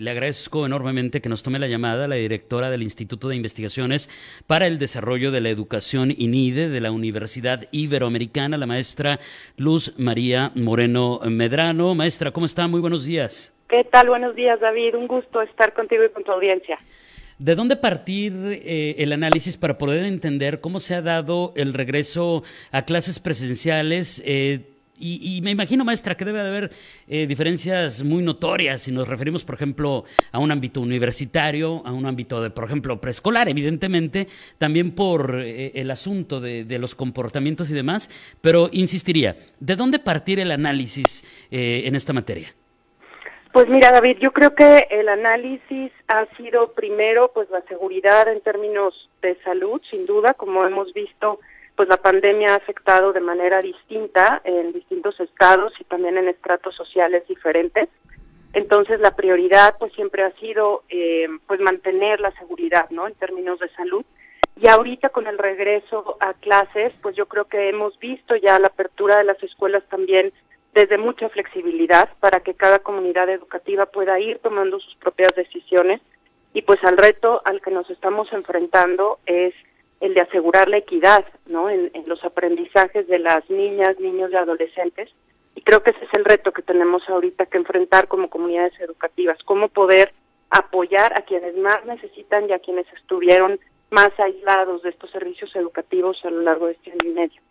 Le agradezco enormemente que nos tome la llamada la directora del Instituto de Investigaciones para el Desarrollo de la Educación INIDE de la Universidad Iberoamericana, la maestra Luz María Moreno Medrano. Maestra, ¿cómo está? Muy buenos días. ¿Qué tal? Buenos días, David. Un gusto estar contigo y con tu audiencia. ¿De dónde partir eh, el análisis para poder entender cómo se ha dado el regreso a clases presenciales? Eh, y, me imagino, maestra, que debe de haber eh, diferencias muy notorias si nos referimos, por ejemplo, a un ámbito universitario, a un ámbito de, por ejemplo, preescolar, evidentemente, también por el asunto de, de, los comportamientos y demás, pero insistiría, ¿de dónde partir el análisis en esta materia? Pues mira, David, yo creo que el análisis ha sido primero pues la seguridad en términos de salud, sin duda, como hemos visto, pues la pandemia ha afectado de manera distinta en distintos estados y también en estratos sociales diferentes. Entonces la prioridad pues siempre ha sido eh, pues mantener la seguridad, ¿no? En términos de salud. Y ahorita con el regreso a clases, pues yo creo que hemos visto ya la apertura de las escuelas también desde mucha flexibilidad para que cada comunidad educativa pueda ir tomando sus propias decisiones y pues al reto al que nos estamos enfrentando es el de asegurar la equidad ¿no? en, los aprendizajes de las niñas, niños y adolescentes. Y creo que ese es el reto que tenemos ahorita que enfrentar como comunidades educativas, cómo poder apoyar a quienes más necesitan y a quienes estuvieron más aislados de estos servicios educativos a lo largo de este año y medio.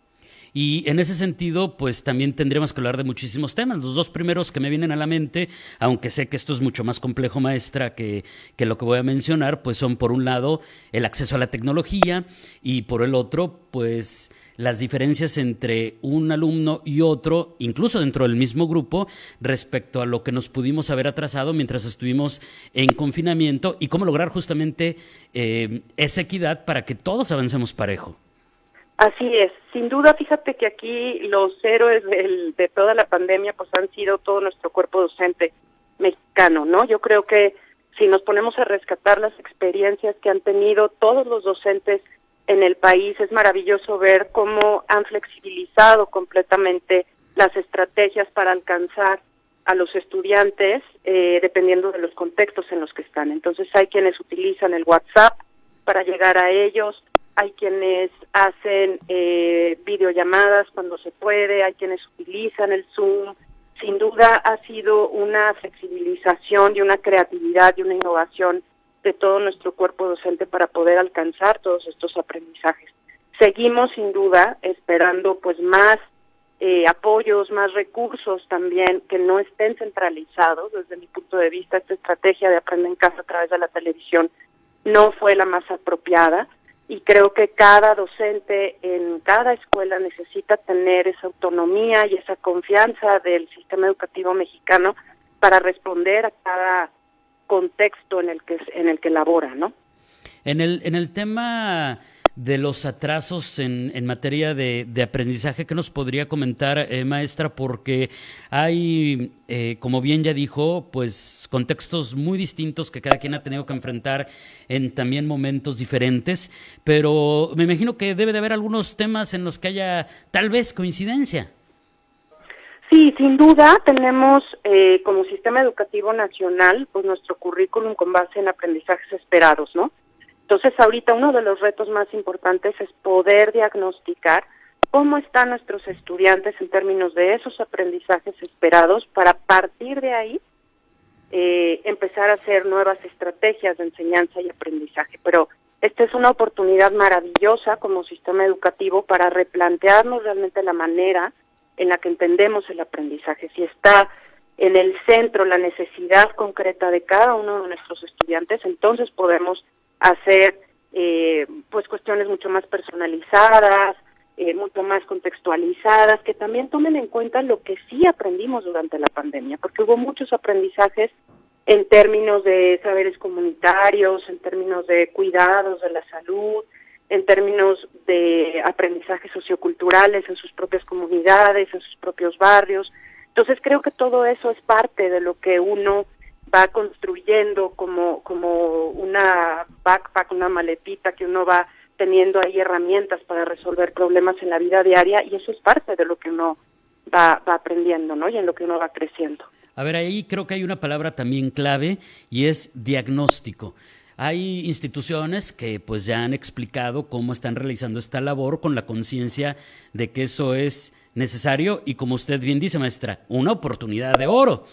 Y en ese sentido, pues también tendríamos que hablar de muchísimos temas. Los dos primeros que me vienen a la mente, aunque sé que esto es mucho más complejo, maestra, que, que lo que voy a mencionar, pues son por un lado el acceso a la tecnología y por el otro, pues las diferencias entre un alumno y otro, incluso dentro del mismo grupo, respecto a lo que nos pudimos haber atrasado mientras estuvimos en confinamiento y cómo lograr justamente eh, esa equidad para que todos avancemos parejo. Así es, sin duda, fíjate que aquí los héroes de toda la pandemia pues han sido todo nuestro cuerpo docente mexicano, ¿no? Yo creo que si nos ponemos a rescatar las experiencias que han tenido todos los docentes en el país, es maravilloso ver cómo han flexibilizado completamente las estrategias para alcanzar a los estudiantes eh, dependiendo de los contextos en los que están. Entonces hay quienes utilizan el WhatsApp para llegar a ellos, hay quienes hacen eh, videollamadas cuando se puede, hay quienes utilizan el Zoom. Sin duda ha sido una flexibilización y una creatividad y una innovación de todo nuestro cuerpo docente para poder alcanzar todos estos aprendizajes. Seguimos sin duda esperando pues más eh, apoyos, más recursos también que no estén centralizados. Desde mi punto de vista, esta estrategia de aprender en casa a través de la televisión no fue la más apropiada y creo que cada docente en cada escuela necesita tener esa autonomía y esa confianza del sistema educativo mexicano para responder a cada contexto en el que en el que labora, ¿no? En el en el tema de los atrasos en, en materia de, de, aprendizaje. ¿Qué nos podría comentar, eh, maestra? Porque hay, eh, como bien ya dijo, pues contextos muy distintos que cada quien ha tenido que enfrentar en también momentos diferentes, pero me imagino que debe de haber algunos temas en los que haya tal vez coincidencia. Sí, sin duda tenemos eh, como sistema educativo nacional pues nuestro currículum con base en aprendizajes esperados, ¿no? Entonces, ahorita uno de los retos más importantes es poder diagnosticar cómo están nuestros estudiantes en términos de esos aprendizajes esperados para partir de ahí eh, empezar a hacer nuevas estrategias de enseñanza y aprendizaje. Pero esta es una oportunidad maravillosa como sistema educativo para replantearnos realmente la manera en la que entendemos el aprendizaje. Si está en el centro la necesidad concreta de cada uno de nuestros estudiantes, entonces podemos hacer eh, pues cuestiones mucho más personalizadas, eh, mucho más contextualizadas, que también tomen en cuenta lo que sí aprendimos durante la pandemia, porque hubo muchos aprendizajes en términos de saberes comunitarios, en términos de cuidados de la salud, en términos de aprendizajes socioculturales en sus propias comunidades, en sus propios barrios. Entonces creo que todo eso es parte de lo que uno va construyendo como, como una backpack, una maletita que uno va teniendo ahí herramientas para resolver problemas en la vida diaria y eso es parte de lo que uno va, va aprendiendo, ¿no? Y en lo que uno va creciendo. A ver, ahí creo que hay una palabra también clave y es diagnóstico. Hay instituciones que pues ya han explicado cómo están realizando esta labor con la conciencia de que eso es necesario y como usted bien dice, maestra, una oportunidad de oro.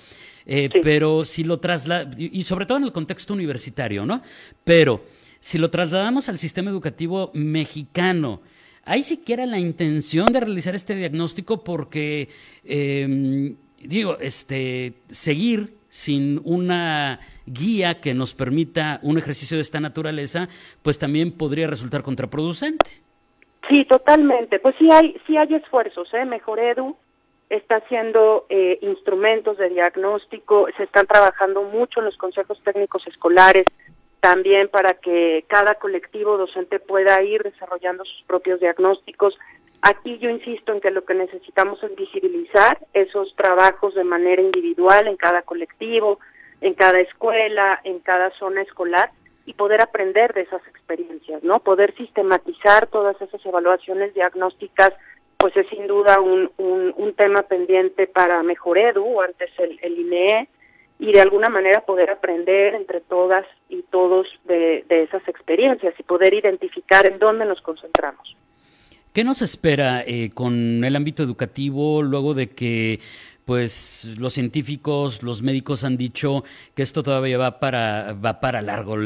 Eh, pero si lo traslada, y sobre todo en el contexto universitario, ¿no? Pero si lo trasladamos al sistema educativo mexicano, ¿hay siquiera la intención de realizar este diagnóstico? Porque, em, digo, este, seguir sin una guía que nos permita un ejercicio de esta naturaleza, pues también podría resultar contraproducente. Sí, totalmente. Pues sí hay, sí hay esfuerzos, ¿eh? Mejor Edu está haciendo eh, instrumentos de diagnóstico, se están trabajando mucho en los consejos técnicos escolares también para que cada colectivo docente pueda ir desarrollando sus propios diagnósticos. Aquí yo insisto en que lo que necesitamos es visibilizar esos trabajos de manera individual en cada colectivo, en cada escuela, en cada zona escolar y poder aprender de esas experiencias, ¿no? Poder sistematizar todas esas evaluaciones diagnósticas pues es sin duda un, un, tema pendiente para Mejor Edu, antes el, el INEE, y de alguna manera poder aprender entre todas y todos de, de esas experiencias y poder identificar en dónde nos concentramos. ¿Qué nos espera eh, con el ámbito educativo luego de que pues los científicos, los médicos han dicho que esto todavía va para, va para largo,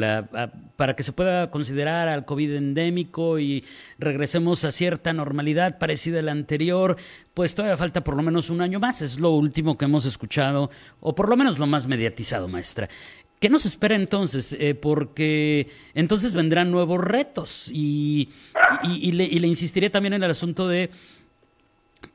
para que se pueda considerar al COVID endémico y regresemos a cierta normalidad parecida a la anterior, pues todavía falta por lo menos un año más, es lo último que hemos escuchado, o por lo menos lo más mediatizado, maestra. ¿Qué nos espera entonces? Eh, porque entonces vendrán nuevos retos y, y, le, y le insistiré también en el asunto de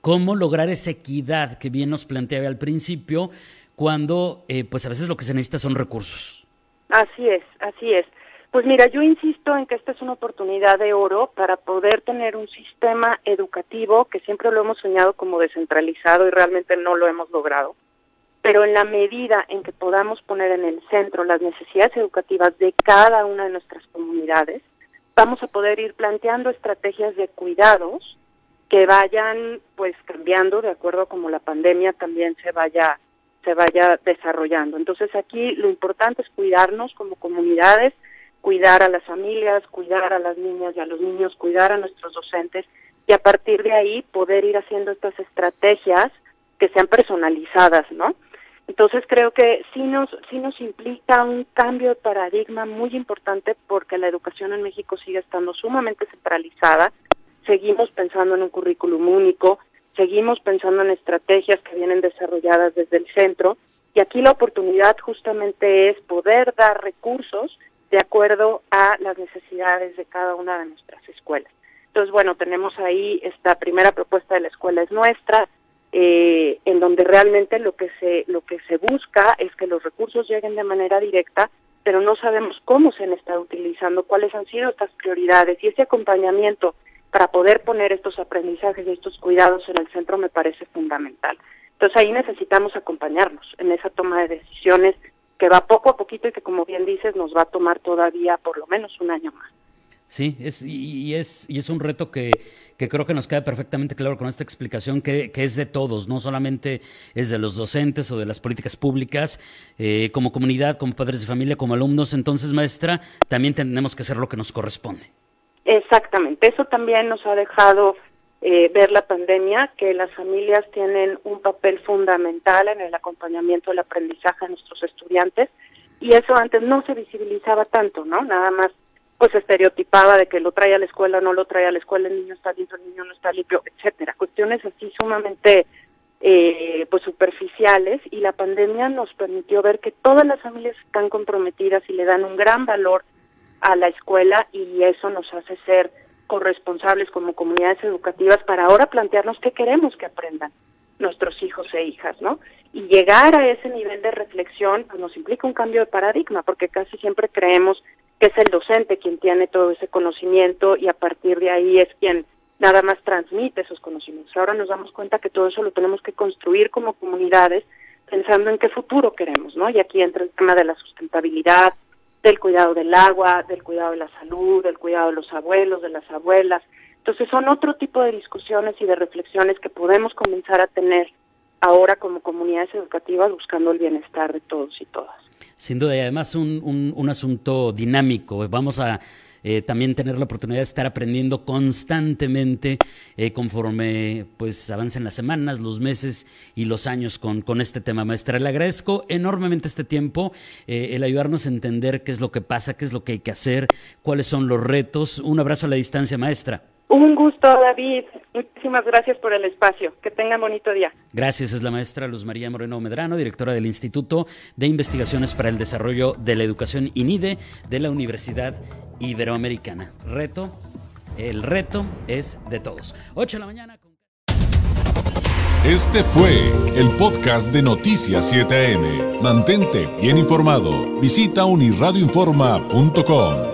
cómo lograr esa equidad que bien nos planteaba al principio, cuando eh, pues a veces lo que se necesita son recursos. Así es, así es. Pues mira, yo insisto en que esta es una oportunidad de oro para poder tener un sistema educativo que siempre lo hemos soñado como descentralizado y realmente no lo hemos logrado. Pero en la medida en que podamos poner en el centro las necesidades educativas de cada una de nuestras comunidades, vamos a poder ir planteando estrategias de cuidados que vayan pues cambiando de acuerdo a como la pandemia también se vaya se vaya desarrollando. Entonces aquí lo importante es cuidarnos como comunidades, cuidar a las familias, cuidar a las niñas y a los niños, cuidar a nuestros docentes y a partir de ahí poder ir haciendo estas estrategias que sean personalizadas, ¿no? Entonces creo que sí nos sí nos implica un cambio de paradigma muy importante porque la educación en México sigue estando sumamente centralizada seguimos pensando en un currículum único, seguimos pensando en estrategias que vienen desarrolladas desde el centro y aquí la oportunidad justamente es poder dar recursos de acuerdo a las necesidades de cada una de nuestras escuelas. Entonces, bueno, tenemos ahí esta primera propuesta de la escuela es nuestra, eh, en donde realmente lo que se lo que se busca es que los recursos lleguen de manera directa, pero no sabemos cómo se han estado utilizando, cuáles han sido estas prioridades y ese acompañamiento para poder poner estos aprendizajes y estos cuidados en el centro me parece fundamental. Entonces ahí necesitamos acompañarnos en esa toma de decisiones que va poco a poquito y que como bien dices nos va a tomar todavía por lo menos un año más. Sí, es, y, es, y es un reto que, que, creo que nos queda perfectamente claro con esta explicación, que, que, es de todos, no solamente es de los docentes o de las políticas públicas, eh, como comunidad, como padres de familia, como alumnos. Entonces, maestra, también tenemos que hacer lo que nos corresponde. Exactamente, eso también nos ha dejado eh, ver la pandemia, que las familias tienen un papel fundamental en el acompañamiento del aprendizaje de nuestros estudiantes y eso antes no se visibilizaba tanto, ¿no? Nada más pues estereotipaba de que lo trae a la escuela, no lo trae a la escuela, el niño está limpio, el niño no está limpio, etcétera. Cuestiones así sumamente eh, pues superficiales y la pandemia nos permitió ver que todas las familias están comprometidas y le dan un gran valor a la escuela y eso nos hace ser corresponsables como comunidades educativas para ahora plantearnos qué queremos que aprendan nuestros hijos e hijas, ¿no? Y llegar a ese nivel de reflexión pues nos implica un cambio de paradigma, porque casi siempre creemos que es el docente quien tiene todo ese conocimiento y a partir de ahí es quien nada más transmite esos conocimientos. Ahora nos damos cuenta que todo eso lo tenemos que construir como comunidades pensando en qué futuro queremos, ¿no? Y aquí entra el tema de la sustentabilidad, del cuidado del agua, del cuidado de la salud, del cuidado de los abuelos, de las abuelas. Entonces son otro tipo de discusiones y de reflexiones que podemos comenzar a tener ahora como comunidades educativas buscando el bienestar de todos y todas. Sin duda, y además un, un, asunto dinámico. Vamos a eh, también tener la oportunidad de estar aprendiendo constantemente eh, conforme pues avancen las semanas, los meses y los años con, con este tema, maestra. Le agradezco enormemente este tiempo, eh, el ayudarnos a entender qué es lo que pasa, qué es lo que hay que hacer, cuáles son los retos. Un abrazo a la distancia, maestra. Un gusto, David. Muchísimas gracias por el espacio. Que tengan bonito día. Gracias. Es la maestra Luz María Moreno Medrano, directora del Instituto de Investigaciones para el Desarrollo de la Educación INIDE de la Universidad Iberoamericana. Reto, el reto es de todos. 8 de la mañana. Este fue el podcast de Noticias 7am. Mantente bien informado. Visita unirradioinforma.com.